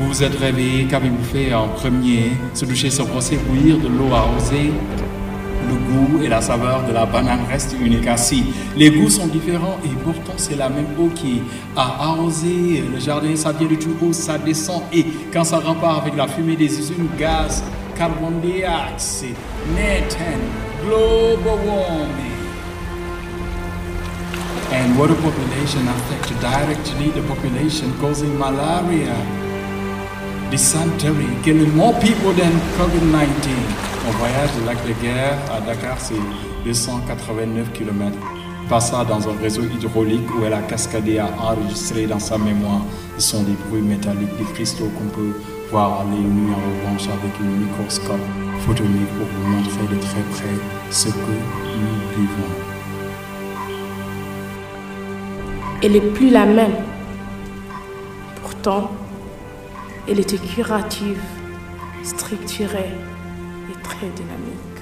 Vous vous êtes réveillé, qu'avez-vous fait en premier Se doucher, se brosser, bouillir de l'eau arrosée le goût et la saveur de la banane restent uniques ainsi. Les goûts sont différents et pourtant c'est la même eau qui a arrosé le jardin. Ça vient du haut, ça descend et quand ça repart avec la fumée des usines, gaz, carbone dioxyde, methane, global warming. And water population affects directly the population causing malaria, dysentery, killing more people than COVID-19. Mon voyage du lac de Guerre à Dakar, c'est 289 km. Passa dans un réseau hydraulique où elle a cascadé à enregistrer dans sa mémoire. Ce sont des bruits métalliques, des cristaux qu'on peut voir à l'œil nu en revanche avec un microscope photonique pour vous montrer de très près ce que nous vivons. Elle n'est plus la même. Pourtant, elle était curative, structurée et très dynamique.